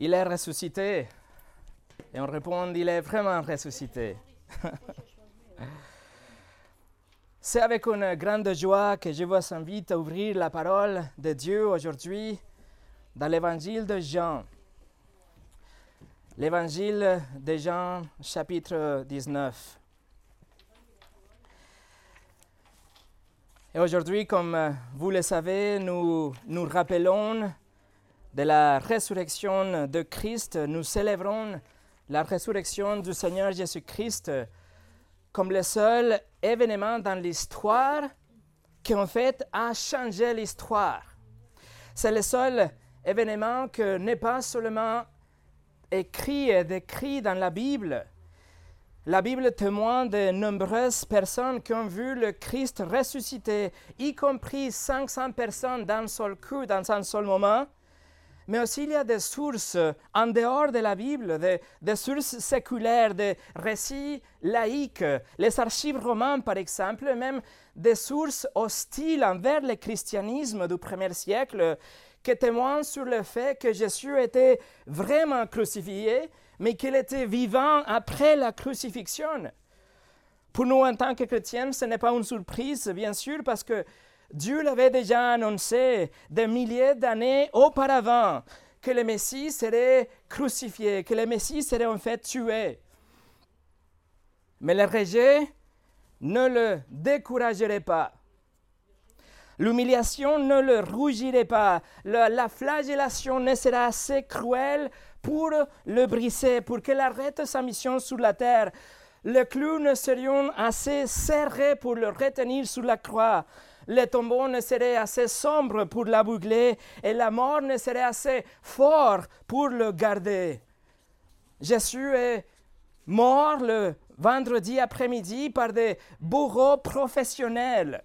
il est ressuscité. Et on répond, il est vraiment ressuscité. C'est avec une grande joie que je vous invite à ouvrir la parole de Dieu aujourd'hui dans l'évangile de Jean. L'évangile de Jean, chapitre 19. Et aujourd'hui, comme vous le savez, nous nous rappelons de la résurrection de Christ. Nous célébrons la résurrection du Seigneur Jésus-Christ comme le seul événement dans l'histoire qui en fait a changé l'histoire. C'est le seul événement que n'est pas seulement écrit et décrit dans la Bible. La Bible témoigne de nombreuses personnes qui ont vu le Christ ressuscité, y compris 500 personnes d'un seul coup, dans un seul moment. Mais aussi, il y a des sources en dehors de la Bible, des, sources séculaires, des récits laïques, les archives romaines, par exemple, même des sources hostiles envers le christianisme du premier siècle, qui témoignent sur le fait que Jésus était vraiment crucifié, mais qu'il était vivant après la crucifixion. Pour nous, en tant que chrétiens, ce n'est pas une surprise, bien sûr, parce que Dieu l'avait déjà annoncé des milliers d'années auparavant que le Messie serait crucifié, que le Messie serait en fait tué. Mais le rejet ne le découragerait pas. L'humiliation ne le rougirait pas. la flagellation ne sera assez cruelle pour le briser, pour qu'il arrête sa mission sur la terre. Les clous ne serions assez serrés pour le retenir sur la croix? Le tombeau ne serait assez sombre pour l'abougler et la mort ne serait assez fort pour le garder. Jésus est mort le vendredi après-midi par des bourreaux professionnels.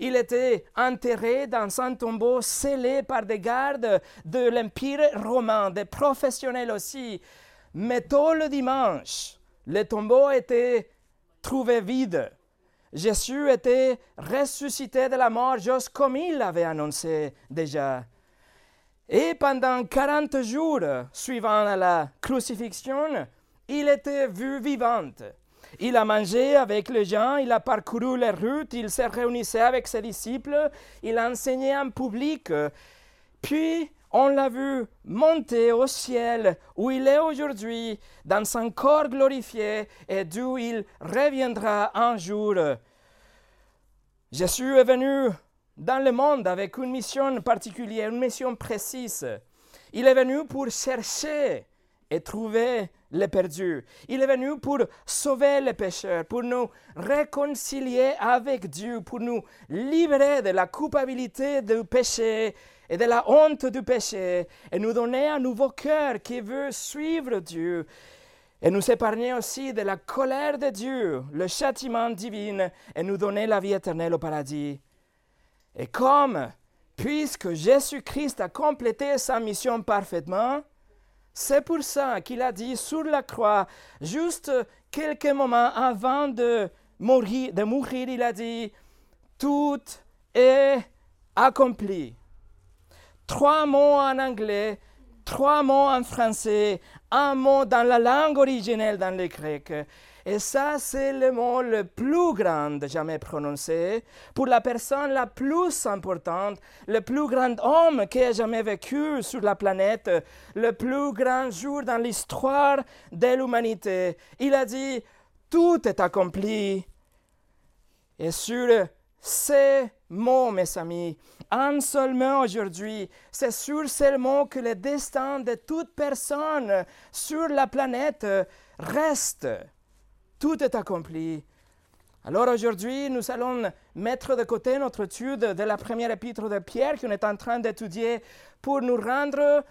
Il était enterré dans un tombeau scellé par des gardes de l'Empire romain, des professionnels aussi. Mais tôt le dimanche, le tombeau était trouvé vide. Jésus était ressuscité de la mort juste comme il l'avait annoncé déjà. Et pendant 40 jours suivant la crucifixion, il était vu vivant. Il a mangé avec les gens, il a parcouru les routes, il s'est réunissait avec ses disciples, il a enseigné en public. Puis, on l'a vu monter au ciel où il est aujourd'hui, dans son corps glorifié et d'où il reviendra un jour. Jésus est venu dans le monde avec une mission particulière, une mission précise. Il est venu pour chercher et trouver les perdus. Il est venu pour sauver les pécheurs, pour nous réconcilier avec Dieu, pour nous libérer de la culpabilité du péché et de la honte du péché, et nous donner un nouveau cœur qui veut suivre Dieu, et nous épargner aussi de la colère de Dieu, le châtiment divin, et nous donner la vie éternelle au paradis. Et comme, puisque Jésus-Christ a complété sa mission parfaitement, c'est pour ça qu'il a dit sur la croix, juste quelques moments avant de mourir, de mourir il a dit, tout est accompli trois mots en anglais, trois mots en français, un mot dans la langue originelle dans le grec. Et ça, c'est le mot le plus grand jamais prononcé pour la personne la plus importante, le plus grand homme qui ait jamais vécu sur la planète, le plus grand jour dans l'histoire de l'humanité. Il a dit, tout est accompli. Et sur ces mots, mes amis, un seul mot aujourd'hui, c'est sûr seulement que le destin de toute personne sur la planète reste. Tout est accompli. Alors aujourd'hui, nous allons mettre de côté notre étude de la première épître de Pierre qu'on est en train d'étudier pour nous rendre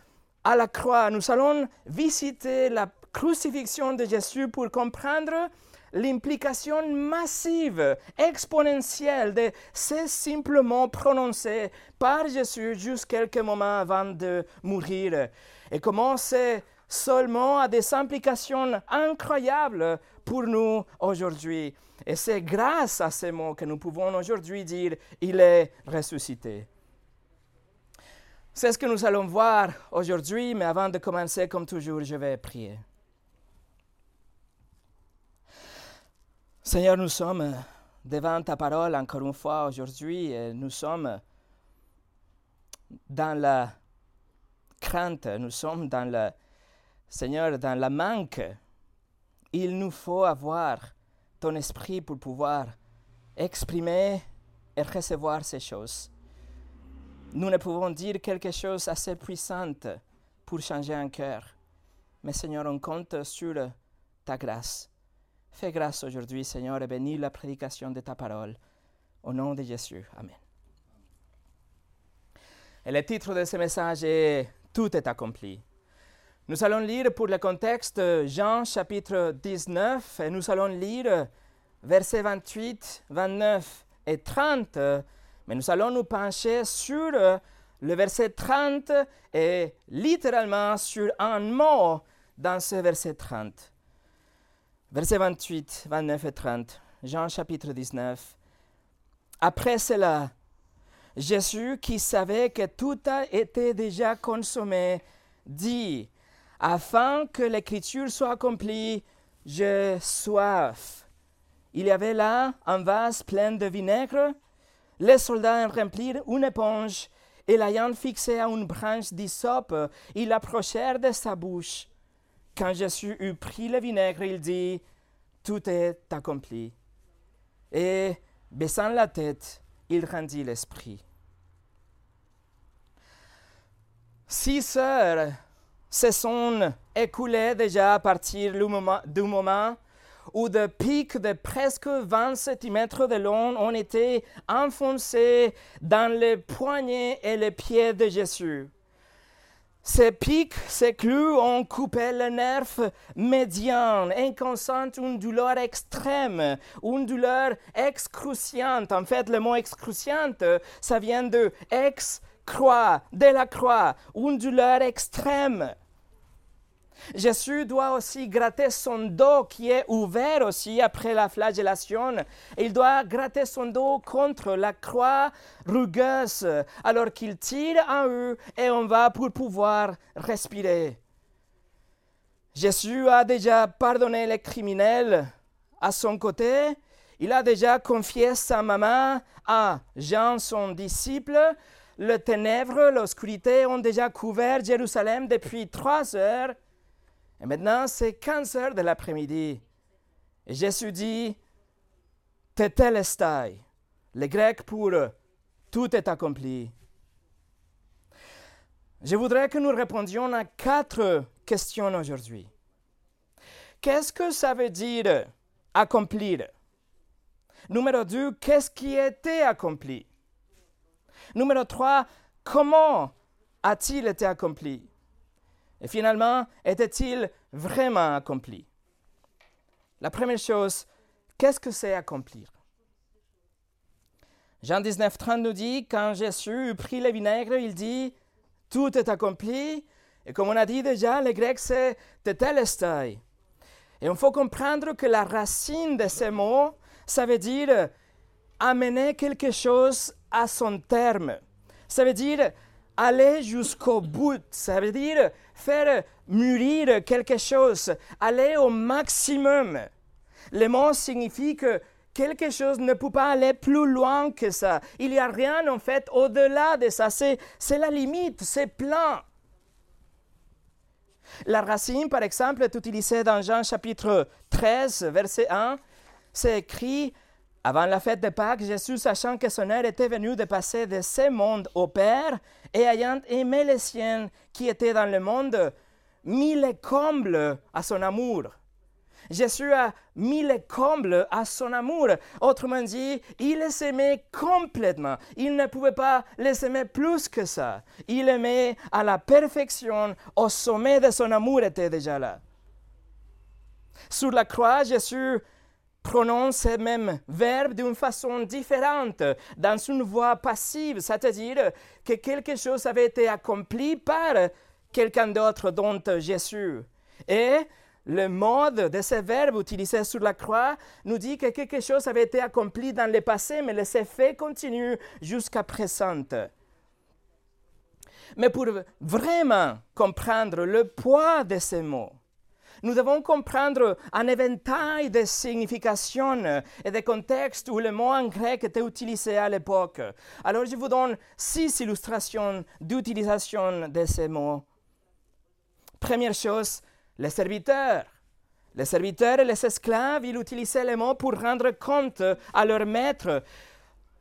à la croix. Nous allons visiter la crucifixion de Jésus pour comprendre l'implication massive, exponentielle de ces simplement prononcés par Jésus juste quelques moments avant de mourir. Et comment seulement à des implications incroyables pour nous aujourd'hui. Et c'est grâce à ces mots que nous pouvons aujourd'hui dire, il est ressuscité. C'est ce que nous allons voir aujourd'hui, mais avant de commencer, comme toujours, je vais prier. Seigneur, nous sommes devant ta parole encore une fois aujourd'hui nous sommes dans la crainte, nous sommes dans le, Seigneur, dans la manque. Il nous faut avoir ton esprit pour pouvoir exprimer et recevoir ces choses. Nous ne pouvons dire quelque chose assez puissant pour changer un cœur. Mais Seigneur, on compte sur ta grâce. Fais grâce aujourd'hui, Seigneur, et bénis la prédication de ta parole. Au nom de Jésus. Amen. Et le titre de ce message est Tout est accompli. Nous allons lire pour le contexte Jean chapitre 19 et nous allons lire versets 28, 29 et 30, mais nous allons nous pencher sur le verset 30 et littéralement sur un mot dans ce verset 30. Versets 28, 29 et 30, Jean chapitre 19. Après cela, Jésus, qui savait que tout a été déjà consommé, dit, afin que l'écriture soit accomplie, j'ai soif. Il y avait là un vase plein de vinaigre. Les soldats en remplirent une éponge et l'ayant fixé à une branche d'hysope, ils l'approchèrent de sa bouche. Quand Jésus eut pris le vinaigre, il dit, Tout est accompli. Et, baissant la tête, il rendit l'esprit. Six heures se sont écoulées déjà à partir du moment, où des pics de presque 20 cm de long ont été enfoncés dans les poignets et les pieds de Jésus. Ces pics, ces clous ont coupé le nerf médian, causant une douleur extrême, une douleur excruciante. En fait, le mot excruciante, ça vient de ex-croix, de la croix, une douleur extrême. Jésus doit aussi gratter son dos qui est ouvert aussi après la flagellation. Il doit gratter son dos contre la croix rugueuse alors qu'il tire en eux et on va pour pouvoir respirer. Jésus a déjà pardonné les criminels à son côté. Il a déjà confié sa maman à Jean, son disciple. Les ténèbres, l'obscurité ont déjà couvert Jérusalem depuis trois heures. Et maintenant, c'est 15 heures de l'après-midi. Et Jésus dit, Tetelestai, le grec pour tout est accompli. Je voudrais que nous répondions à quatre questions aujourd'hui. Qu'est-ce que ça veut dire accomplir? Numéro deux, qu'est-ce qui a été accompli? Numéro trois, comment a-t-il été accompli? Et finalement, était-il vraiment accompli? La première chose, qu'est-ce que c'est accomplir? Jean 19, 30 nous dit, quand Jésus pris le vinaigre, il dit, tout est accompli. Et comme on a dit déjà, le grec c'est tetelestai. Et il faut comprendre que la racine de ces mots, ça veut dire amener quelque chose à son terme. Ça veut dire aller jusqu'au bout. Ça veut dire faire mûrir quelque chose, aller au maximum. Le mot signifie que quelque chose ne peut pas aller plus loin que ça. Il n'y a rien en fait au-delà de ça. C'est, la limite, c'est plein. La racine, par exemple, est utilisée dans Jean chapitre 13, verset 1. C'est écrit avant la fête de Pâques, Jésus, sachant que son heure était venue de passer de ce monde au Père, et ayant aimé les siens qui étaient dans le monde, mit les combles à son amour. Jésus a mis les combles à son amour. Autrement dit, il les aimait complètement. Il ne pouvait pas les aimer plus que ça. Il aimait à la perfection, au sommet de son amour était déjà là. Sur la croix, Jésus prononce ces mêmes verbes d'une façon différente, dans une voix passive, c'est-à-dire que quelque chose avait été accompli par quelqu'un d'autre dont Jésus. Et le mode de ces verbes utilisés sur la croix nous dit que quelque chose avait été accompli dans le passé, mais les effets continuent jusqu'à présent. Mais pour vraiment comprendre le poids de ces mots, nous devons comprendre un éventail de significations et de contextes où le mot en grec était utilisé à l'époque. Alors je vous donne six illustrations d'utilisation de ces mots. Première chose, les serviteurs. Les serviteurs et les esclaves, ils utilisaient les mots pour rendre compte à leur maître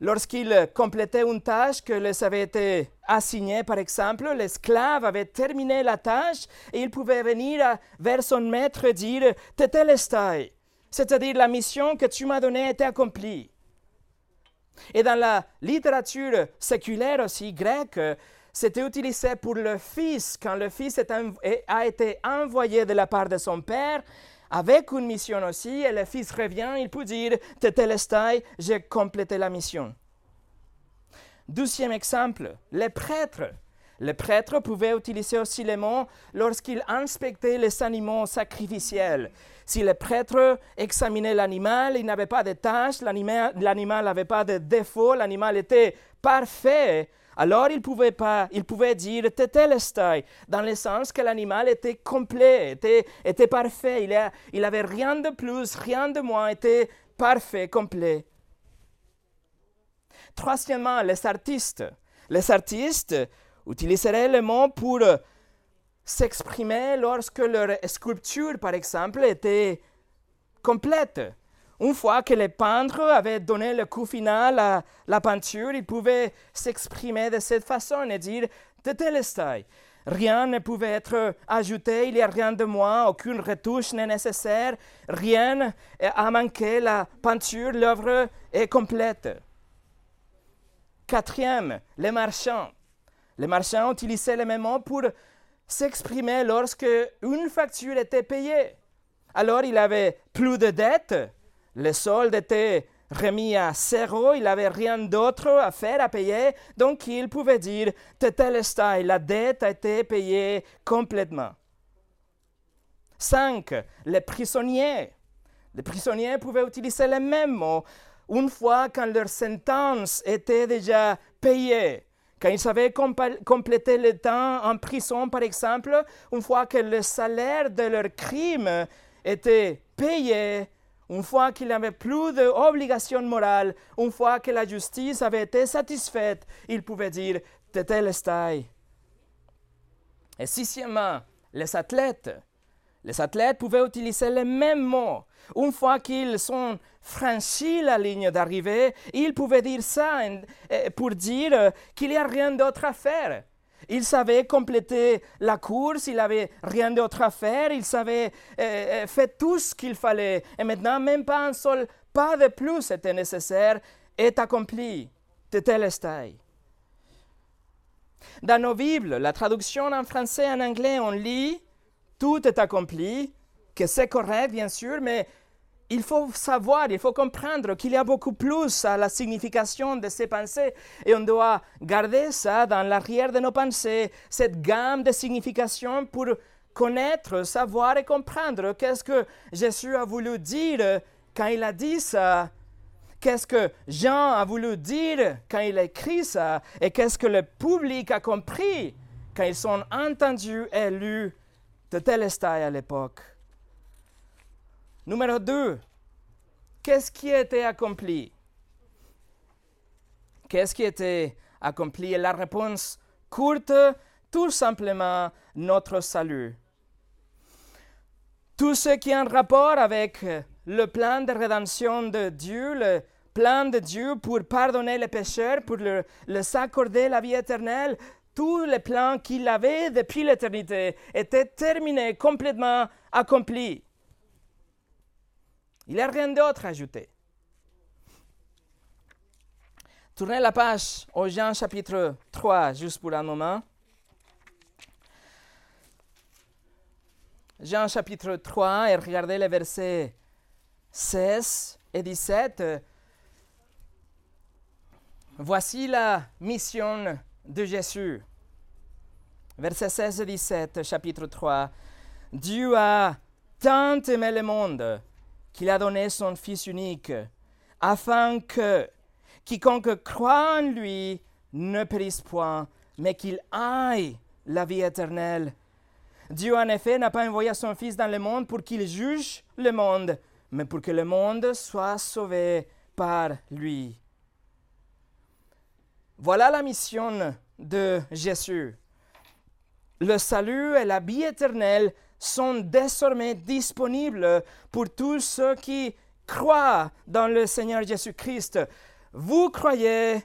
Lorsqu'ils complétaient une tâche que les avait été assignée, par exemple, l'esclave avait terminé la tâche et il pouvait venir vers son maître et dire Tetelestai, c'est-à-dire la mission que tu m'as donnée était accomplie. Et dans la littérature séculaire aussi grecque, c'était utilisé pour le fils, quand le fils a été envoyé de la part de son père, avec une mission aussi, et le fils revient, il peut dire, Tetelestai, j'ai complété la mission. Deuxième exemple, les prêtres. Les prêtres pouvaient utiliser aussi les mots lorsqu'ils inspectaient les animaux sacrificiels. Si les prêtres examinaient l'animal, il n'avait pas de tâches, l'animal n'avait pas de défauts, l'animal était parfait, alors il pouvait, pas, il pouvait dire tetelestai, dans le sens que l'animal était complet, était, était parfait, il n'avait rien de plus, rien de moins, était parfait, complet. Troisièmement, les artistes. Les artistes utiliseraient le mot pour s'exprimer lorsque leur sculpture, par exemple, était complète. Une fois que les peintres avaient donné le coup final à la peinture, ils pouvaient s'exprimer de cette façon et dire Tetelestai. Rien ne pouvait être ajouté, il n'y a rien de moins, aucune retouche n'est nécessaire, rien a manqué, la peinture, l'œuvre est complète. Quatrième, les marchands. Les marchands utilisaient le même mot pour s'exprimer lorsque une facture était payée. Alors il avait plus de dettes le solde était remis à zéro, il n'avait rien d'autre à faire, à payer, donc il pouvait dire Tetelestai, la dette a été payée complètement. 5. Les prisonniers. Les prisonniers pouvaient utiliser les mêmes mots une fois quand leur sentence était déjà payée. Quand ils avaient complété le temps en prison, par exemple, une fois que le salaire de leur crime était payé, une fois qu'il n'avait plus d'obligation morale, une fois que la justice avait été satisfaite, il pouvait dire Tetelestai. Et sixièmement, les athlètes. Les athlètes pouvaient utiliser les mêmes mots. Une fois qu'ils ont franchi la ligne d'arrivée, ils pouvaient dire ça pour dire qu'il n'y a rien d'autre à faire. Il savait compléter la course, il n'avait rien d'autre à faire, il savait euh, euh, faire tout ce qu'il fallait. Et maintenant, même pas un seul pas de plus était nécessaire, est accompli. Tetelestai. Dans nos Bibles, la traduction en français et en anglais, on lit Tout est accompli, que c'est correct, bien sûr, mais il faut savoir, il faut comprendre qu'il y a beaucoup plus à la signification de ces pensées et on doit garder ça dans l'arrière de nos pensées, cette gamme de significations pour connaître, savoir et comprendre qu'est-ce que Jésus a voulu dire quand il a dit ça, qu'est-ce que Jean a voulu dire quand il a écrit ça et qu'est-ce que le public a compris quand ils sont entendus et lus de Télestai à l'époque. Numéro 2. Qu'est-ce qui a été accompli? Qu'est-ce qui a été accompli? Et la réponse courte, tout simplement notre salut. Tout ce qui est en rapport avec le plan de rédemption de Dieu, le plan de Dieu pour pardonner les pécheurs, pour leur, s'accorder la vie éternelle, tous les plans qu'il avait depuis l'éternité étaient terminés, complètement accomplis. Il n'y a rien d'autre à ajouter. Tournez la page au Jean chapitre 3, juste pour un moment. Jean chapitre 3 et regardez les versets 16 et 17. Voici la mission de Jésus. Versets 16 et 17, chapitre 3. Dieu a tant aimé le monde qu'il a donné son Fils unique, afin que quiconque croit en lui ne périsse point, mais qu'il aille la vie éternelle. Dieu, en effet, n'a pas envoyé son Fils dans le monde pour qu'il juge le monde, mais pour que le monde soit sauvé par lui. Voilà la mission de Jésus. Le salut et la vie éternelle sont désormais disponibles pour tous ceux qui croient dans le Seigneur Jésus-Christ. Vous croyez,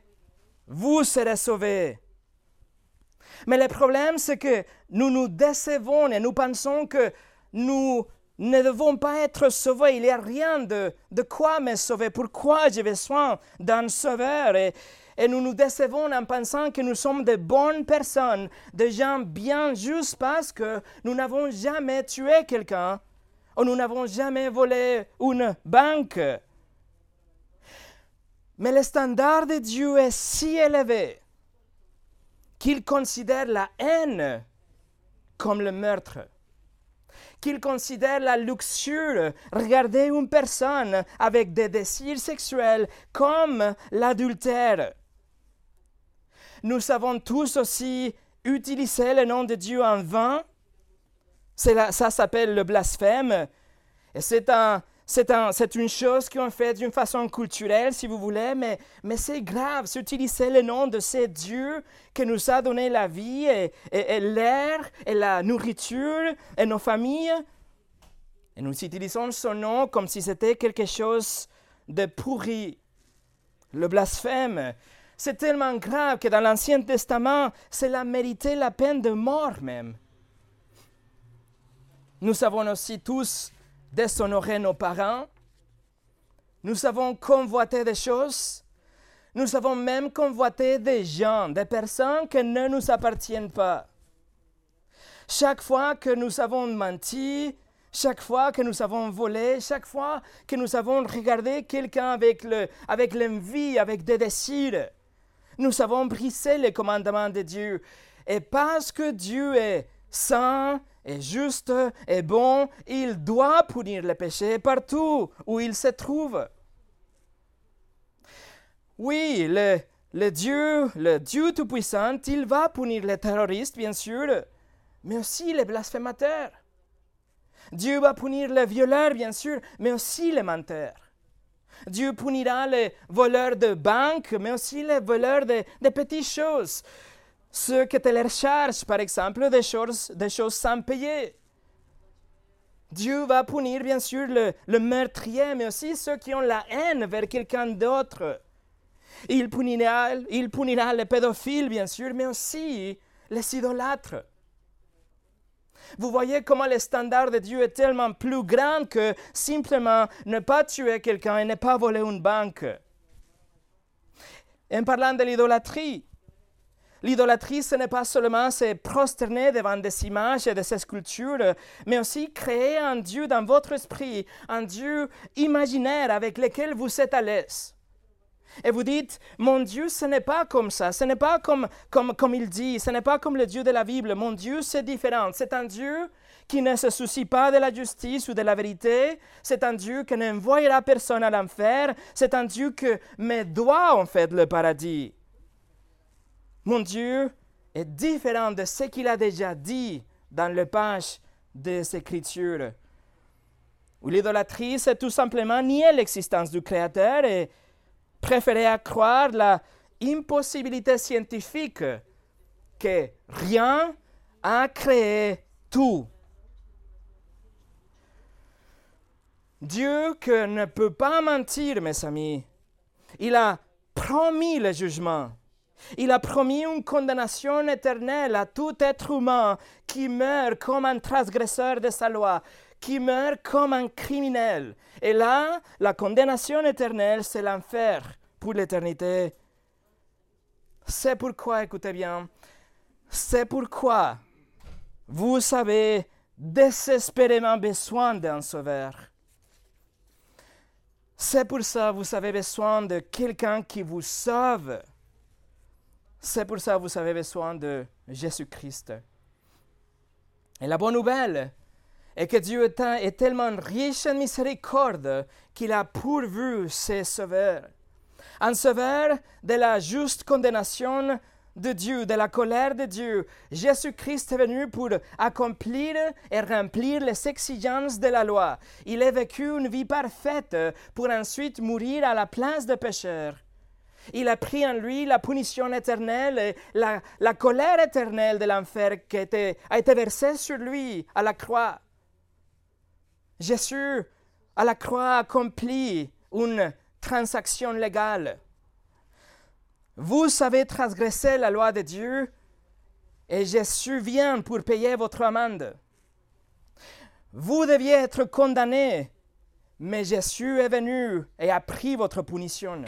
vous serez sauvés. Mais le problème, c'est que nous nous décevons et nous pensons que nous ne devons pas être sauvés. Il n'y a rien de, quoi me sauver. Pourquoi j'ai besoin d'un sauveur? Et nous nous décevons en pensant que nous sommes de bonnes personnes, des gens bien juste parce que nous n'avons jamais tué quelqu'un ou nous n'avons jamais volé une banque. Mais le standard de Dieu est si élevé qu'il considère la haine comme le meurtre, qu'il considère la luxure, regarder une personne avec des désirs sexuels comme l'adultère. Nous savons tous aussi utiliser le nom de Dieu en vain. ça s'appelle le blasphème. C'est un, c'est, une chose qu'on fait d'une façon culturelle, si vous voulez, mais, c'est grave. C'est utiliser le nom de ce Dieu qui nous a donné la vie et, et l'air et la nourriture et nos familles. Et nous utilisons son nom comme si c'était quelque chose de pourri. Le blasphème, c'est tellement grave que dans l'Ancien Testament, cela méritait la peine de mort même. Nous savons aussi tous déshonorer nos parents. Nous avons convoité des choses. Nous avons même convoité des gens, des personnes qui ne nous appartiennent pas. Chaque fois que nous avons menti, chaque fois que nous avons volé, chaque fois que nous avons regardé quelqu'un avec, le, avec l'envie, avec des désirs, nous avons brisé les commandements de Dieu. Et parce que Dieu est saint est juste et bon, il doit punir le péché partout où il se trouve. Oui, le, le Dieu, le Dieu Tout-Puissant, il va punir les terroristes, bien sûr, mais aussi les blasphémateurs. Dieu va punir les violeurs, bien sûr, mais aussi les menteurs. Dieu punira les voleurs de banques, mais aussi les voleurs de, de petites choses ceux qui te les chargent, par exemple, des choses, des choses sans payer. Dieu va punir, bien sûr, le, le, meurtrier, mais aussi ceux qui ont la haine vers quelqu'un d'autre. Il punira, il punira les pédophiles, bien sûr, mais aussi les idolâtres. Vous voyez comment le standard de Dieu est tellement plus grand que simplement ne pas tuer quelqu'un et ne pas voler une banque. En parlant de l'idolâtrie, L'idolâtrie, ce n'est pas seulement se prosterner devant des images et des sculptures, mais aussi créer un Dieu dans votre esprit, un Dieu imaginaire avec lequel vous êtes à l'aise. Et vous dites, mon Dieu, ce n'est pas comme ça, ce n'est pas comme, comme, comme il dit, ce n'est pas comme le Dieu de la Bible. Mon Dieu, c'est différent. C'est un Dieu qui ne se soucie pas de la justice ou de la vérité. C'est un Dieu qui n'envoyera personne à l'enfer. C'est un Dieu qui me doit en fait le paradis. Mon Dieu est différent de ce qu'il a déjà dit dans le page des Écritures, où l'idolâtrie, c'est tout simplement nier l'existence du Créateur et préférer à croire la impossibilité scientifique que rien a créé tout. Dieu ne peut pas mentir, mes amis, il a promis le jugement. Il a promis une condamnation éternelle à tout être humain qui meurt comme un transgresseur de sa loi, qui meurt comme un criminel. Et là, la condamnation éternelle, c'est l'enfer pour l'éternité. C'est pourquoi, écoutez bien, c'est pourquoi vous avez désespérément besoin d'un sauveur. C'est pour ça que vous avez besoin de quelqu'un qui vous sauve. C'est pour ça que vous avez besoin de Jésus-Christ. Et la bonne nouvelle est que Dieu est, tellement riche en miséricorde qu'il a pourvu ses sauveurs. Un sauveur de la juste condamnation de Dieu, de la colère de Dieu. Jésus-Christ est venu pour accomplir et remplir les exigences de la loi. Il a vécu une vie parfaite pour ensuite mourir à la place des pécheurs. Il a pris en lui la punition éternelle et la, colère éternelle de l'enfer qui été, a été versée sur lui à la croix. Jésus, à la croix, accomplit une transaction légale. Vous avez transgressé la loi de Dieu et Jésus vient pour payer votre amende. Vous deviez être condamné, mais Jésus est venu et a pris votre punition.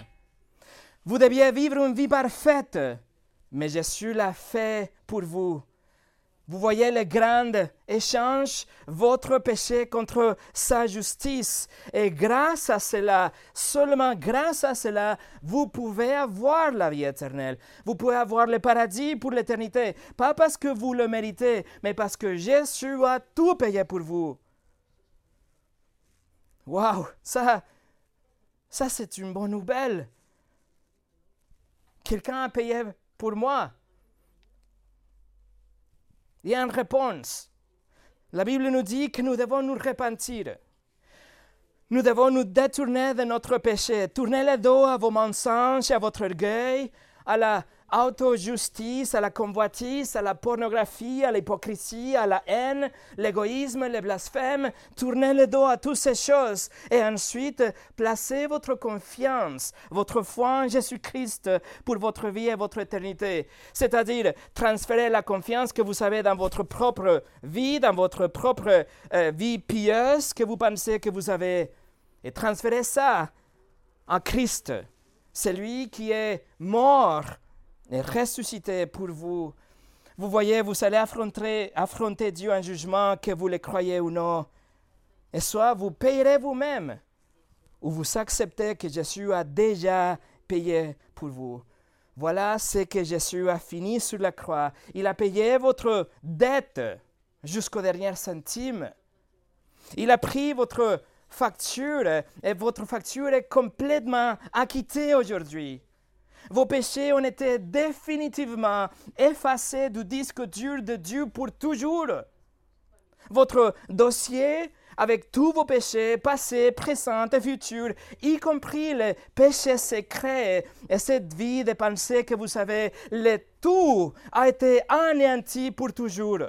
Vous deviez vivre une vie parfaite, mais Jésus l'a fait pour vous. Vous voyez le grand échange, votre péché contre sa justice. Et grâce à cela, seulement grâce à cela, vous pouvez avoir la vie éternelle. Vous pouvez avoir le paradis pour l'éternité. Pas parce que vous le méritez, mais parce que Jésus a tout payé pour vous. Waouh, ça, ça c'est une bonne nouvelle. Quelqu'un a payé pour moi. Il y a une réponse. La Bible nous dit que nous devons nous repentir. Nous devons nous détourner de notre péché, tourner le dos à vos mensonges, à votre orgueil, à la auto-justice, à la convoitise, à la pornographie, à l'hypocrisie, à la haine, l'égoïsme, le blasphème. Tournez le dos à toutes ces choses et ensuite placez votre confiance, votre foi en Jésus-Christ pour votre vie et votre éternité. C'est-à-dire transférer la confiance que vous avez dans votre propre vie, dans votre propre euh, vie pieuse que vous pensez que vous avez et transférer ça en Christ. C'est lui qui est mort et ressuscité pour vous. Vous voyez, vous allez affronter, affronter Dieu en jugement, que vous le croyez ou non. Et soit vous payerez vous-même, ou vous acceptez que Jésus a déjà payé pour vous. Voilà ce que Jésus a fini sur la croix. Il a payé votre dette jusqu'au dernier centime. Il a pris votre facture et votre facture est complètement acquittée aujourd'hui. Vos péchés ont été définitivement effacés du disque dur de Dieu pour toujours. Votre dossier avec tous vos péchés passés, présents et futurs, y compris les péchés secrets et cette vie de pensée que vous savez, le tout a été anéanti pour toujours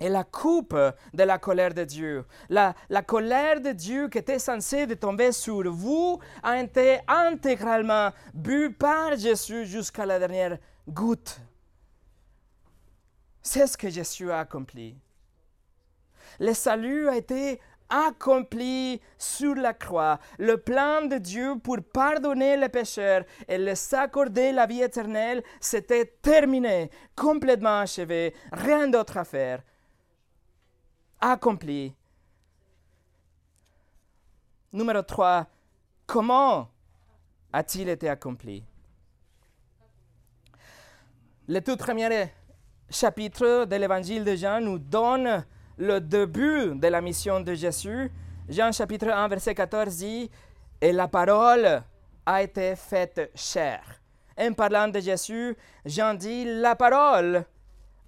et la coupe de la colère de Dieu. La, la, colère de Dieu qui était censée tomber sur vous a été intégralement bu par Jésus jusqu'à la dernière goutte. C'est ce que Jésus a accompli. Le salut a été accompli sur la croix. Le plan de Dieu pour pardonner les pécheurs et les accorder la vie éternelle, s'était terminé, complètement achevé, rien d'autre à faire accompli. Numéro 3, comment a-t-il été accompli? Le tout premier chapitre de l'évangile de Jean nous donne le début de la mission de Jésus. Jean chapitre 1 verset 14 dit, Et la parole a été faite chair. En parlant de Jésus, Jean dit, La parole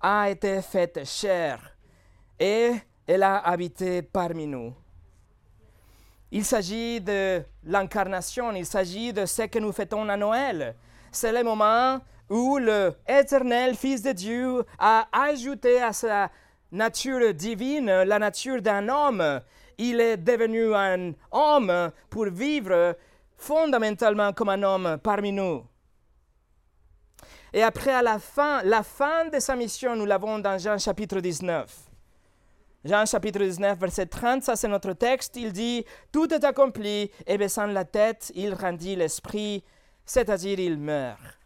a été faite chair. Et elle a habité parmi nous. Il s'agit de l'incarnation, il s'agit de ce que nous fêtons à Noël. C'est le moment où le éternel Fils de Dieu a ajouté à sa nature divine la nature d'un homme. Il est devenu un homme pour vivre fondamentalement comme un homme parmi nous. Et après, à la fin, la fin de sa mission, nous l'avons dans Jean chapitre 19. Jean chapitre 19, verset 30, ça c'est notre texte. Il dit, Tout est accompli, et baissant la tête, il rendit l'esprit, c'est-à-dire il meurt.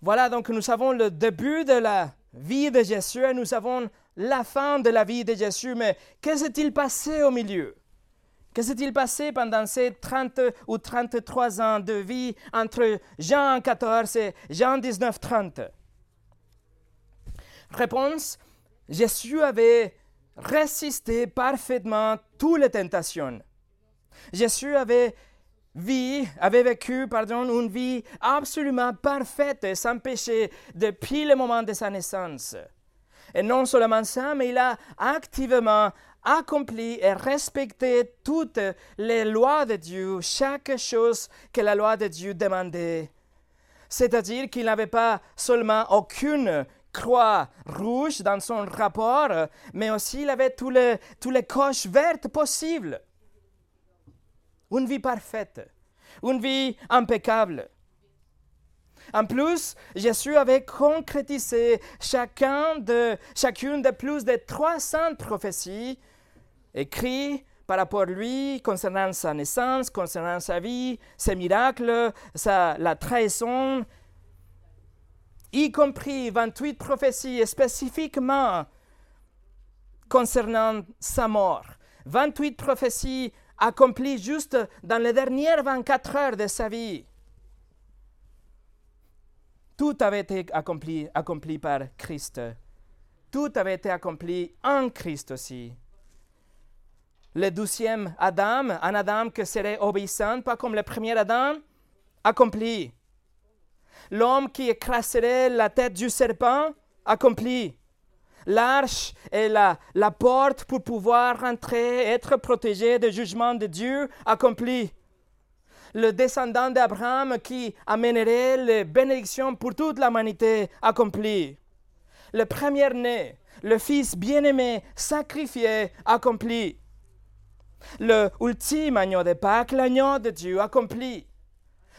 Voilà, donc nous avons le début de la vie de Jésus et nous avons la fin de la vie de Jésus. Mais que s'est-il passé au milieu? Que s'est-il passé pendant ces 30 ou 33 ans de vie entre Jean 14 et Jean 19, 30 Réponse Jésus avait résisté parfaitement toutes les tentations. Jésus avait vécu, pardon, une vie absolument parfaite et sans péché depuis le moment de sa naissance. Et non seulement ça, mais il a activement accompli et respecté toutes les lois de Dieu, chaque chose que la loi de Dieu demandait. C'est-à-dire qu'il n'avait pas seulement aucune croix rouge dans son rapport, mais aussi il avait tous les, tous les coches vertes possibles. Une vie parfaite, une vie impeccable. En plus, Jésus avait concrétisé chacun de, chacune de plus de 300 prophéties écrites par rapport à lui concernant sa naissance, concernant sa vie, ses miracles, sa, la trahison, y compris 28 prophéties spécifiquement concernant sa mort. 28 prophéties accomplies juste dans les dernières 24 heures de sa vie. Tout avait été accompli, accompli par Christ. Tout avait été accompli en Christ aussi. Le douzième Adam, un Adam qui serait obéissant, pas comme le premier Adam, accompli. L'homme qui écraserait la tête du serpent, accompli. L'arche et la, porte pour pouvoir rentrer, être protégé du jugement de Dieu, accompli le descendant d'Abraham qui amènerait les bénédictions pour toute l'humanité accompli. Le premier-né, le fils bien-aimé, sacrifié, accompli. Le ultime agneau de Pâques, l'agneau de Dieu accompli.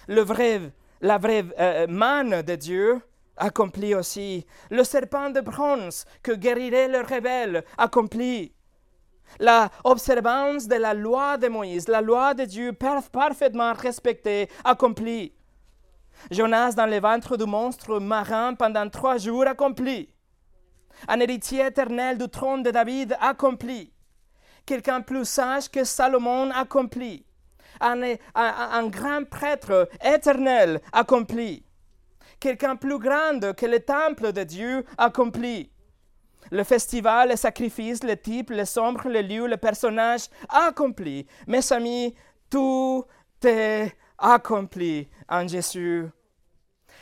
Le vrai, la vraie euh, manne de Dieu accompli aussi. Le serpent de bronze que guérirait le rebelle accompli la observance de la loi de Moïse, la loi de Dieu parfaitement respectée, accomplie. Jonas dans le ventre du monstre marin pendant trois jours accompli. Un héritier éternel du trône de David accompli. Quelqu'un plus sage que Salomon accompli. Un, grand prêtre éternel accompli. Quelqu'un plus grand que le temple de Dieu accompli le festival, les sacrifices, les types, les sombres, les lieux, les personnages accomplis. Mes amis, tout est accompli en Jésus.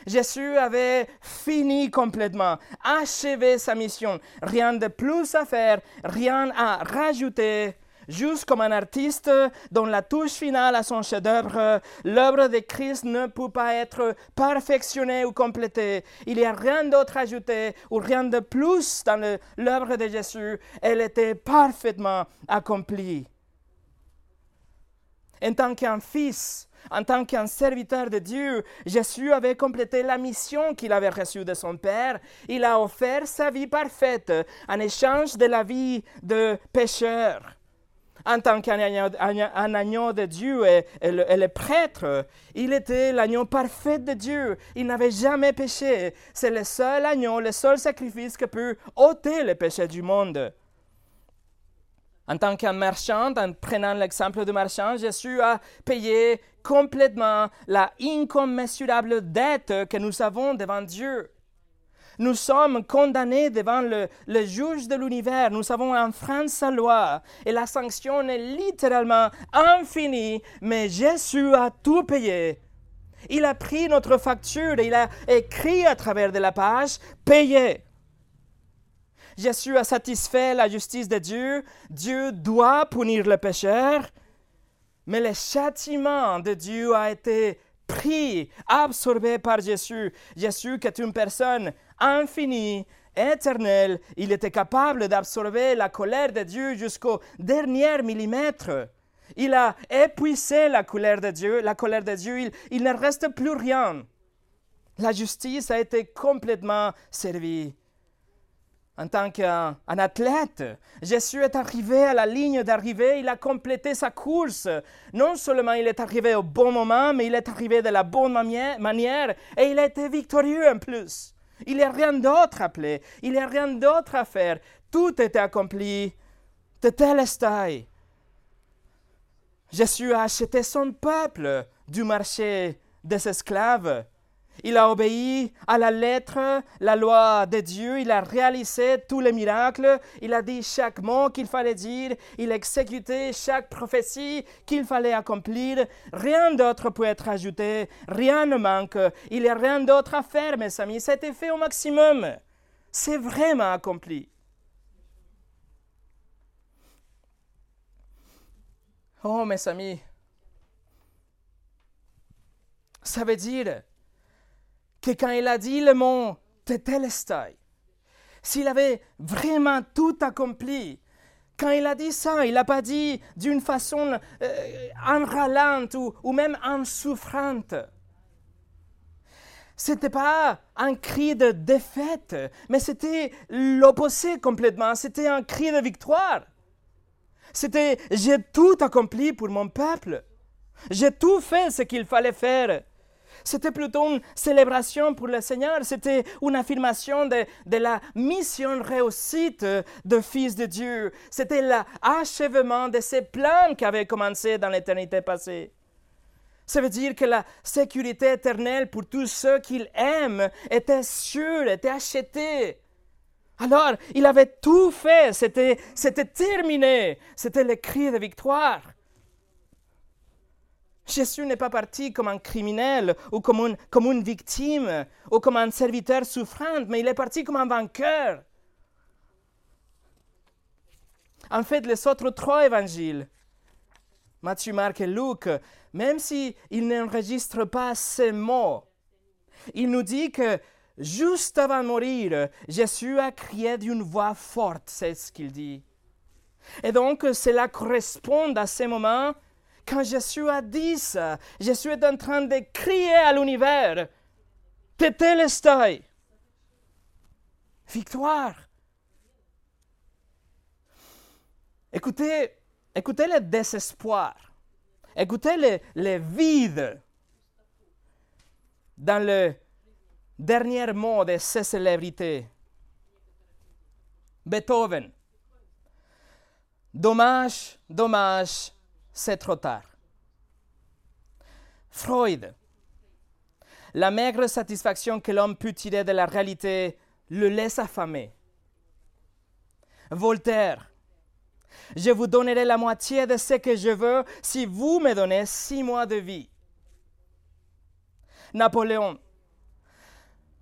Jésus avait fini complètement, achevé sa mission. Rien de plus à faire, rien à rajouter Juste comme un artiste dont la touche finale à son chef-d'œuvre, l'œuvre de Christ ne peut pas être perfectionnée ou complétée. Il n'y a rien d'autre ajouté ou rien de plus dans l'œuvre de Jésus. Elle était parfaitement accomplie. En tant qu'un fils, en tant qu'un serviteur de Dieu, Jésus avait complété la mission qu'il avait reçue de son Père. Il a offert sa vie parfaite en échange de la vie de pécheur en tant qu'un agneau, de Dieu et, le, prêtre, il était l'agneau parfait de Dieu. Il n'avait jamais péché. C'est le seul agneau, le seul sacrifice qui peut ôter le péché du monde. En tant qu'un marchand, en prenant l'exemple du marchand, Jésus a payé complètement la incommensurable dette que nous avons devant Dieu. Nous sommes condamnés devant le, juge de l'univers. Nous avons enfreint sa loi. Et la sanction est littéralement infinie, mais Jésus a tout payé. Il a pris notre facture et il a écrit à travers de la page payé. Jésus a satisfait la justice de Dieu. Dieu doit punir le pécheur. Mais le châtiment de Dieu a été pris, absorbé par Jésus. Jésus qui est une personne infini, éternel, il était capable d'absorber la colère de Dieu jusqu'au dernier millimètre. Il a épuisé la colère de Dieu, la colère de Dieu, il, ne reste plus rien. La justice a été complètement servie. En tant qu'un athlète, Jésus est arrivé à la ligne d'arrivée, il a complété sa course. Non seulement il est arrivé au bon moment, mais il est arrivé de la bonne manière et il a été victorieux en plus. Il n'y a rien d'autre à appeler. Il n'y a rien d'autre à faire. Tout était accompli de telle taille. Jésus a acheté son peuple du marché des esclaves. Il a obéi à la lettre, la loi de Dieu, il a réalisé tous les miracles, il a dit chaque mot qu'il fallait dire, il a exécuté chaque prophétie qu'il fallait accomplir. Rien d'autre peut être ajouté, rien ne manque, il n'y a rien d'autre à faire, mes amis, c'était fait au maximum. C'est vraiment accompli. Oh, mes amis, ça veut dire que quand il a dit le mot Tetelestai, s'il avait vraiment tout accompli, quand il a dit ça, il n'a pas dit d'une façon euh, enralante ou, ou, même en souffrante. C'était pas un cri de défaite, mais c'était l'opposé complètement. C'était un cri de victoire. C'était j'ai tout accompli pour mon peuple. J'ai tout fait ce qu'il fallait faire. C'était plutôt une célébration pour le Seigneur, c'était une affirmation de, la mission réussite de Fils de Dieu. C'était l'achèvement de ses plans qui avaient commencé dans l'éternité passée. Ça veut dire que la sécurité éternelle pour tous ceux qu'il aime était sûre, était achetée. Alors, il avait tout fait, c'était terminé, c'était le cri de victoire. Jésus n'est pas parti comme un criminel ou comme une, comme une victime ou comme un serviteur souffrant, mais il est parti comme un vainqueur. En fait, les autres trois évangiles, Matthieu, Marc et Luc, même s'ils n'enregistrent pas ces mots, il nous dit que juste avant de mourir, Jésus a crié d'une voix forte, c'est ce qu'il dit. Et donc, cela correspond à ces moments quand Jésus a dit ça, Jésus est en train de crier à l'univers, Tetelestai, victoire. Écoutez, écoutez le désespoir, écoutez le, le vide dans le dernier mot de ces célébrités. Beethoven. Dommage, dommage, c'est trop tard. Freud. La maigre satisfaction que l'homme peut tirer de la réalité le laisse affamé. Voltaire. Je vous donnerai la moitié de ce que je veux si vous me donnez six mois de vie. Napoléon.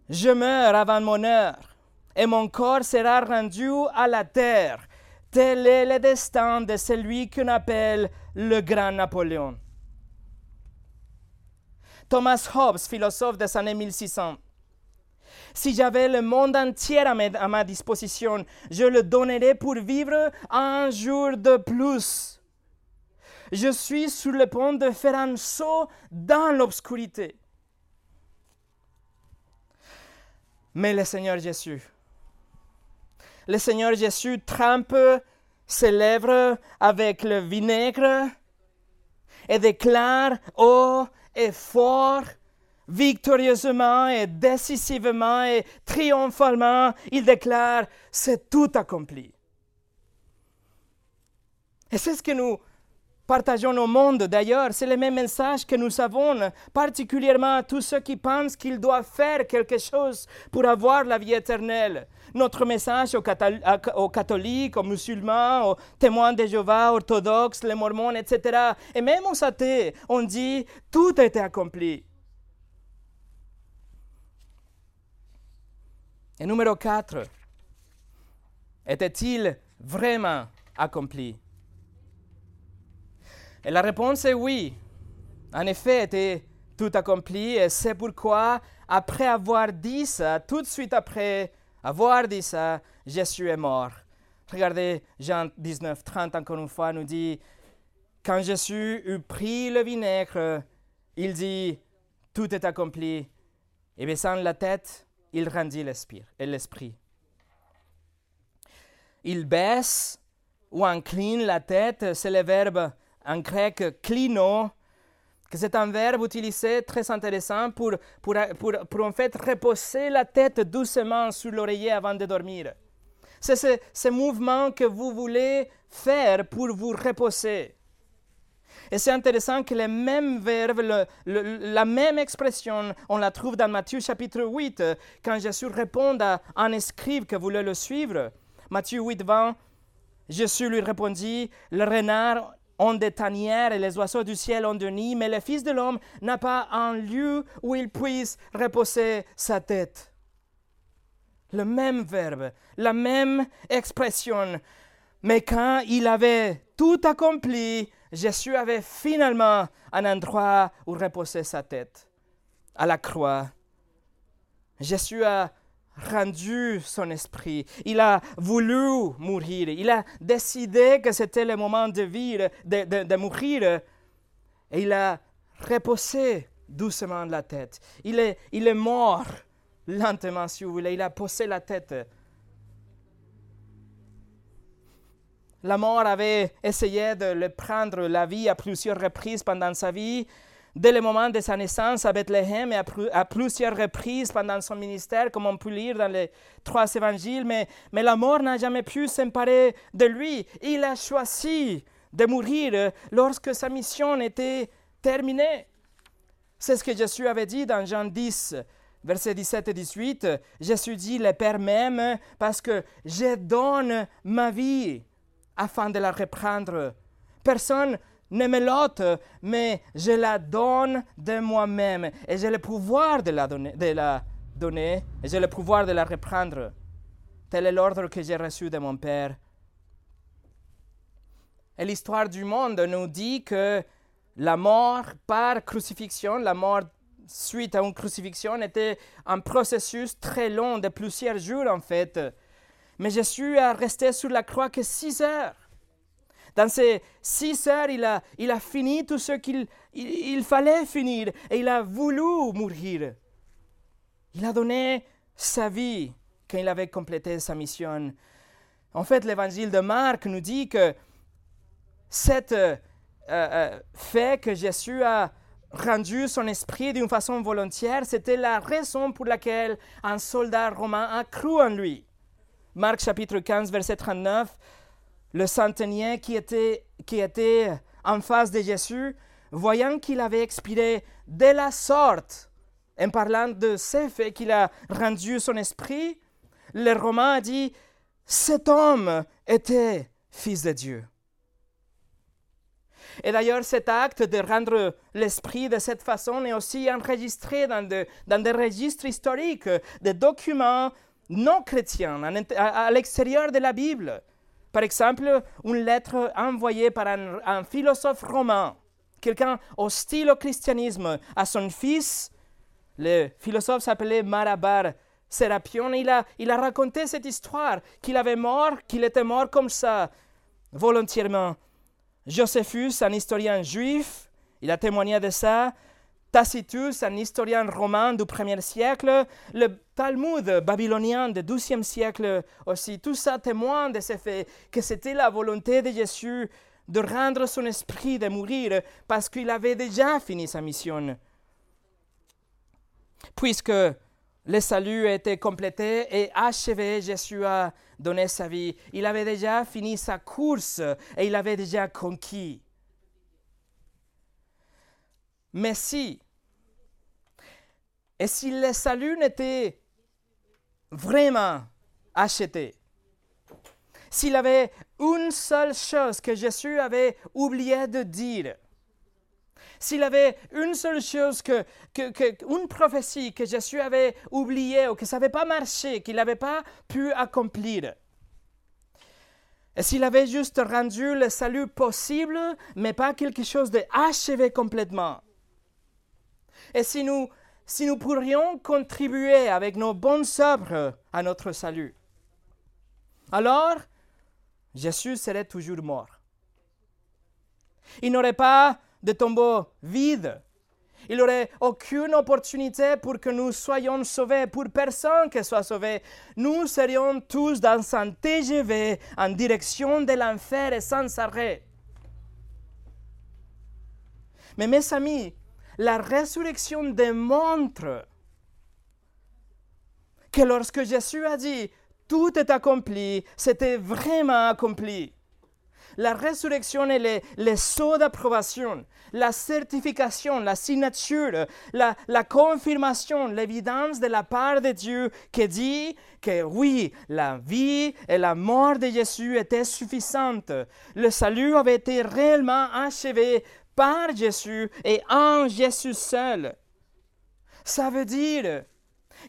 Je meurs avant mon heure et mon corps sera rendu à la terre Tel est le destin de celui qu'on appelle le grand Napoléon. Thomas Hobbes, philosophe des années 1600. Si j'avais le monde entier à, ma disposition, je le donnerais pour vivre un jour de plus. Je suis sur le point de faire un saut dans l'obscurité. Mais le Seigneur Jésus, le Seigneur Jésus trempe ses lèvres avec le vinaigre et déclare haut et fort, victorieusement et décisivement et triomphalement, il déclare, c'est tout accompli. Et c'est ce que nous partageons au monde d'ailleurs. C'est le même message que nous avons, particulièrement à tous ceux qui pensent qu'ils doivent faire quelque chose pour avoir la vie éternelle. Notre message aux, catholiques, aux musulmans, aux témoins de Jéhovah, orthodoxes, les mormons, etc. Et même aux athées, on dit tout a été accompli. Et numéro 4, était-il vraiment accompli? Et la réponse est oui. En effet, était tout accompli et c'est pourquoi, après avoir dit ça, tout de suite après avoir dit ça, Jésus est mort. Regardez, Jean 19, 30 encore une fois nous dit, quand Jésus eut pris le vinaigre, il dit, tout est accompli. Et baissant la tête, il rendit l'esprit. Il baisse ou incline la tête, c'est le verbe en grec klino, que c'est un verbe utilisé très intéressant pour, pour, pour, en fait reposer la tête doucement sur l'oreiller avant de dormir. C'est ce, mouvement que vous voulez faire pour vous reposer. Et c'est intéressant que les mêmes verbes, la même expression, on la trouve dans Matthieu chapitre 8, euh, quand Jésus répond à un escribe qui voulait le suivre. Matthieu 8, 20, Jésus lui répondit, le renard ont des tanières et les oiseaux du ciel ont des nids, mais le Fils de l'homme n'a pas un lieu où il puisse reposer sa tête. Le même verbe, la même expression. Mais quand il avait tout accompli, Jésus avait finalement un endroit où reposer sa tête, à la croix. Jésus a rendu son esprit. Il a voulu mourir. Il a décidé que c'était le moment de vivre, de, mourir. Et il a reposé doucement la tête. Il est, il est mort lentement, si vous voulez. Il a posé la tête. La mort avait essayé de le prendre la vie à plusieurs reprises pendant sa vie, dès le moment de sa naissance à Bethléem et à, plu- à plusieurs reprises pendant son ministère, comme on peut lire dans les trois évangiles, mais, mais la mort n'a jamais pu s'emparer de lui. Il a choisi de mourir lorsque sa mission était terminée. C'est ce que Jésus avait dit dans Jean 10, versets 17 et 18. Jésus dit, le Père m'aime parce que je donne ma vie afin de la reprendre. Personne ne me l'ôte, mais je la donne de moi-même. Et j'ai le pouvoir de la donner, de la donner et j'ai le pouvoir de la reprendre. Tel est l'ordre que j'ai reçu de mon Père. Et l'histoire du monde nous dit que la mort par crucifixion, la mort suite à une crucifixion était un processus très long de plusieurs jours en fait. Mais Jésus a resté sur la croix que six heures. Dans ces six heures, il a, il a fini tout ce qu'il il, fallait finir et il a voulu mourir. Il a donné sa vie quand il avait complété sa mission. En fait, l'évangile de Marc nous dit que cet euh, euh, fait que Jésus a rendu son esprit d'une façon volontaire, c'était la raison pour laquelle un soldat romain a cru en lui. Marc chapitre 15, verset 39, le centenier qui était, qui était en face de Jésus, voyant qu'il avait expiré de la sorte, en parlant de ce fait qu'il a rendu son esprit, le Romain a dit, cet homme était fils de Dieu. Et d'ailleurs, cet acte de rendre l'esprit de cette façon est aussi enregistré dans, de- dans des registres historiques, des documents non chrétiens à l'extérieur de la Bible. Par exemple, une lettre envoyée par un, philosophe romain, quelqu'un hostile au christianisme, à son fils. Le philosophe s'appelait Marabar Sérapion. Il a, il a raconté cette histoire, qu'il avait mort, qu'il était mort comme ça, volontairement. Josephus, un historien juif, il a témoigné de ça. Tacitus, un historien romain du 1er siècle. Le Talmud babylonien du 12e siècle aussi. Tout ça témoigne de ce fait que c'était la volonté de Jésus de rendre son esprit, de mourir, parce qu'il avait déjà fini sa mission. Puisque le salut été complété et achevé, Jésus a donné sa vie. Il avait déjà fini sa course et il avait déjà conquis. Mais si, et si le salut n'était vraiment acheté, s'il avait une seule chose que Jésus avait oublié de dire, s'il avait une seule chose, que- une prophétie que Jésus avait oubliée ou que ça n'avait pas marché, qu'il n'avait pas pu accomplir, et s'il avait juste rendu le salut possible, mais pas quelque chose d'achevé complètement, et si nous, si nous pourrions contribuer avec nos bonnes œuvres à notre salut, alors Jésus serait toujours mort. Il n'aurait pas de tombeau vide. Il n'aurait aucune opportunité pour que nous soyons sauvés, pour personne que soit sauvé. Nous serions tous dans un TGV en direction de l'enfer et sans arrêt. Mais mes amis, la résurrection démontre que lorsque Jésus a dit tout est accompli, c'était vraiment accompli. La résurrection est le, le sceau d'approbation, la certification, la signature, la, la confirmation, l'évidence de la part de Dieu qui dit que oui, la vie et la mort de Jésus étaient suffisantes. Le salut avait été réellement achevé par Jésus et en Jésus seul. Ça veut dire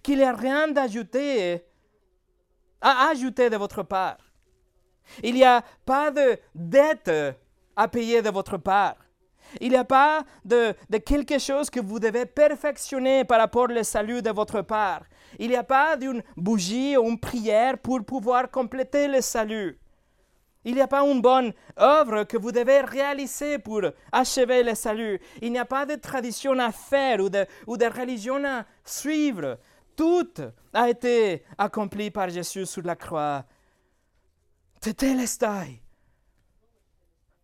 qu'il n'y a rien d'ajouter à ajouter de votre part. Il n'y a pas de dette à payer de votre part. Il n'y a pas de, de, quelque chose que vous devez perfectionner par rapport au salut de votre part. Il n'y a pas d'une bougie ou une prière pour pouvoir compléter le salut. Il n'y a pas une bonne œuvre que vous devez réaliser pour achever le salut. Il n'y a pas de tradition à faire ou de, religion à suivre. Tout a été accompli par Jésus sur la croix. Tetelestai.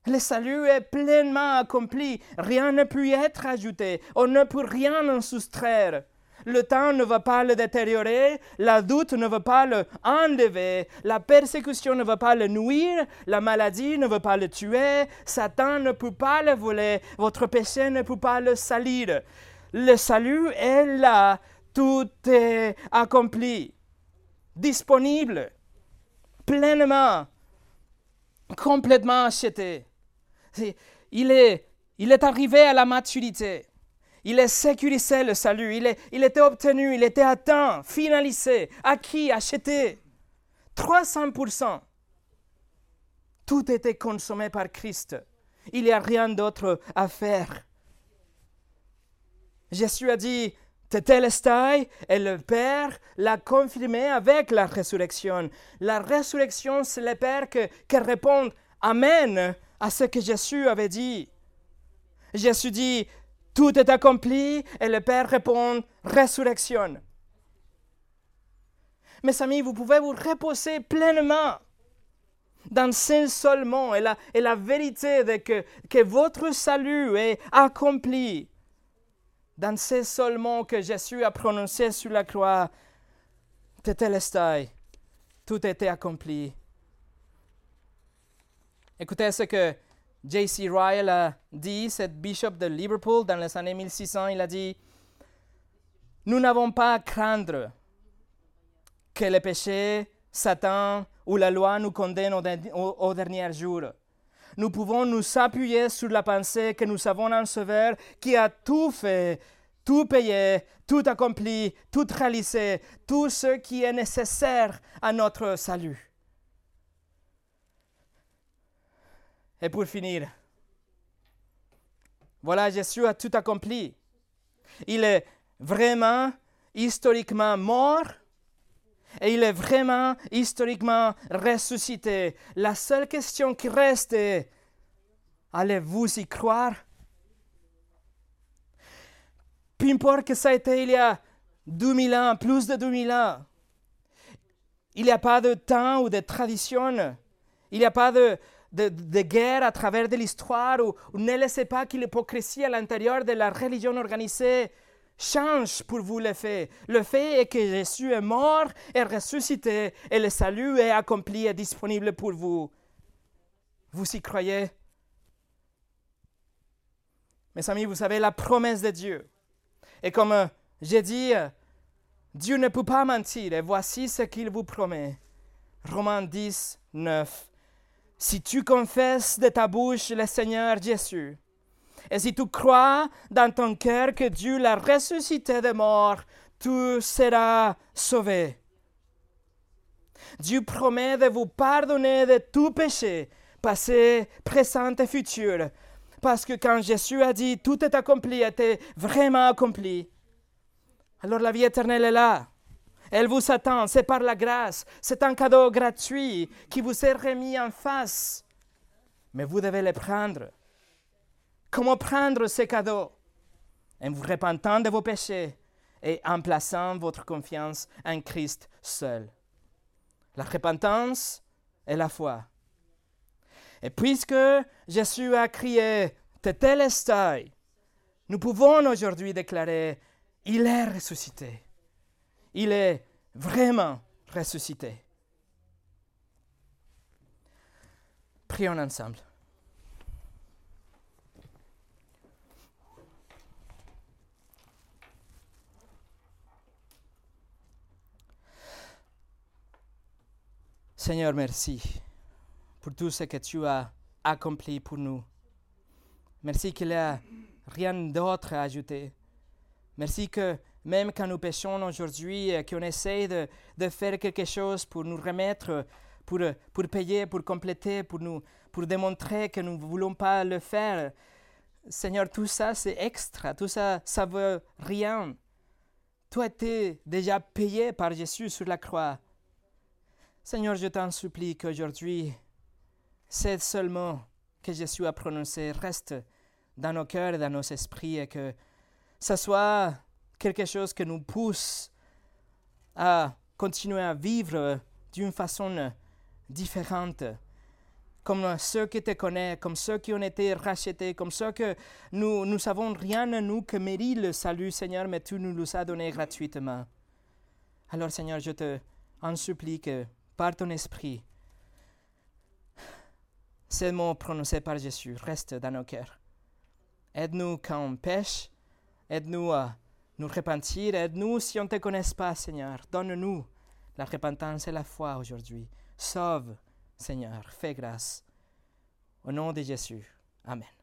Le salut est pleinement accompli. Rien ne peut être ajouté. On ne peut rien en soustraire. Le temps ne va pas le détériorer, la doute ne va pas le enlever, la persécution ne va pas le nuire, la maladie ne va pas le tuer, Satan ne peut pas le voler, votre péché ne peut pas le salir. Le salut est là, tout est accompli, disponible, pleinement, complètement acheté. Il est, il est arrivé à la maturité. Il est sécurisé le salut. Il, est, il était obtenu, il était atteint, finalisé, acquis, acheté. 300%. Tout était consommé par Christ. Il n'y a rien d'autre à faire. Jésus a dit, Tetelestai, et le Père l'a confirmé avec la résurrection. La résurrection, c'est le Père qui répond Amen à ce que Jésus avait dit. Jésus dit, tout est accompli et le Père répond, résurrection. Mes amis, vous pouvez vous reposer pleinement dans ce et la, et la vérité que, votre salut est accompli. Dans ce seulement que Jésus a prononcé sur la croix, Tetelestai, tout était accompli. Écoutez ce que J.C. Ryle a dit, cette bishop de Liverpool dans les années 1600, il a dit Nous n'avons pas à craindre que le péché, Satan ou la loi nous condamnent au, au dernier jour. Nous pouvons nous appuyer sur la pensée que nous avons un Sauveur qui a tout fait, tout payé, tout accompli, tout réalisé, tout ce qui est nécessaire à notre salut. Et pour finir, voilà, Jésus a tout accompli. Il est vraiment historiquement mort et il est vraiment historiquement ressuscité. La seule question qui reste est, allez-vous y croire? Peu importe que ça a été il y a 2000 ans, plus de 2000 ans, il n'y a pas de temps ou de tradition, il n'y a pas de, de, guerre à travers de l'histoire ou, ne laissez pas que l'hypocrisie à l'intérieur de la religion organisée change pour vous le fait. Le fait est que Jésus est mort et ressuscité et le salut est accompli et disponible pour vous. Vous y croyez? Mes amis, vous savez la promesse de Dieu. Et comme j'ai dit, Dieu ne peut pas mentir et voici ce qu'il vous promet. Romains 10, 9. Si tu confesses de ta bouche le Seigneur Jésus, et si tu crois dans ton cœur que Dieu l'a ressuscité de mort, tu seras sauvé. Dieu promet de vous pardonner de tout péché, passé, présent et futur. Parce que quand Jésus a dit tout est accompli, était vraiment accompli, alors la vie éternelle est là. Elle vous attend, c'est par la grâce, c'est un cadeau gratuit qui vous est remis en face. Mais vous devez le prendre. Comment prendre ce cadeau? En vous repentant de vos péchés et en plaçant votre confiance en Christ seul. La repentance et la foi. Et puisque Jésus a crié Tetelestai, nous pouvons aujourd'hui déclarer Il est ressuscité il est vraiment ressuscité. Prions ensemble. Seigneur, merci pour tout ce que tu as accompli pour nous. Merci qu'il n'y a rien d'autre à ajouter. Merci que même quand nous péchons aujourd'hui, euh, qu'on essaie de, faire quelque chose pour nous remettre, pour, pour payer, pour compléter, pour, nous, pour démontrer que nous ne voulons pas le faire, Seigneur, tout ça c'est extra, tout ça ça veut rien. A été déjà payé par Jésus sur la croix. Seigneur, je t'en supplie qu'aujourd'hui, c'est seulement que Jésus a prononcé reste dans nos cœurs et dans nos esprits et que ce soit quelque chose qui nous pousse à continuer à vivre d'une façon différente, comme ceux qui te connaissent, comme ceux qui ont été rachetés, comme ceux que nous ne savons rien à nous que mérite le salut, Seigneur, mais tu nous l'as donné gratuitement. Alors, Seigneur, je te en supplie que par ton esprit, ces mots prononcés par Jésus restent dans nos cœurs. Aide-nous quand on pêche, aide-nous à nous repentir, aide-nous si on ne te connaît pas, Seigneur. Donne-nous la repentance et la foi aujourd'hui. Sauve, Seigneur, fais grâce. Au nom de Jésus. Amen.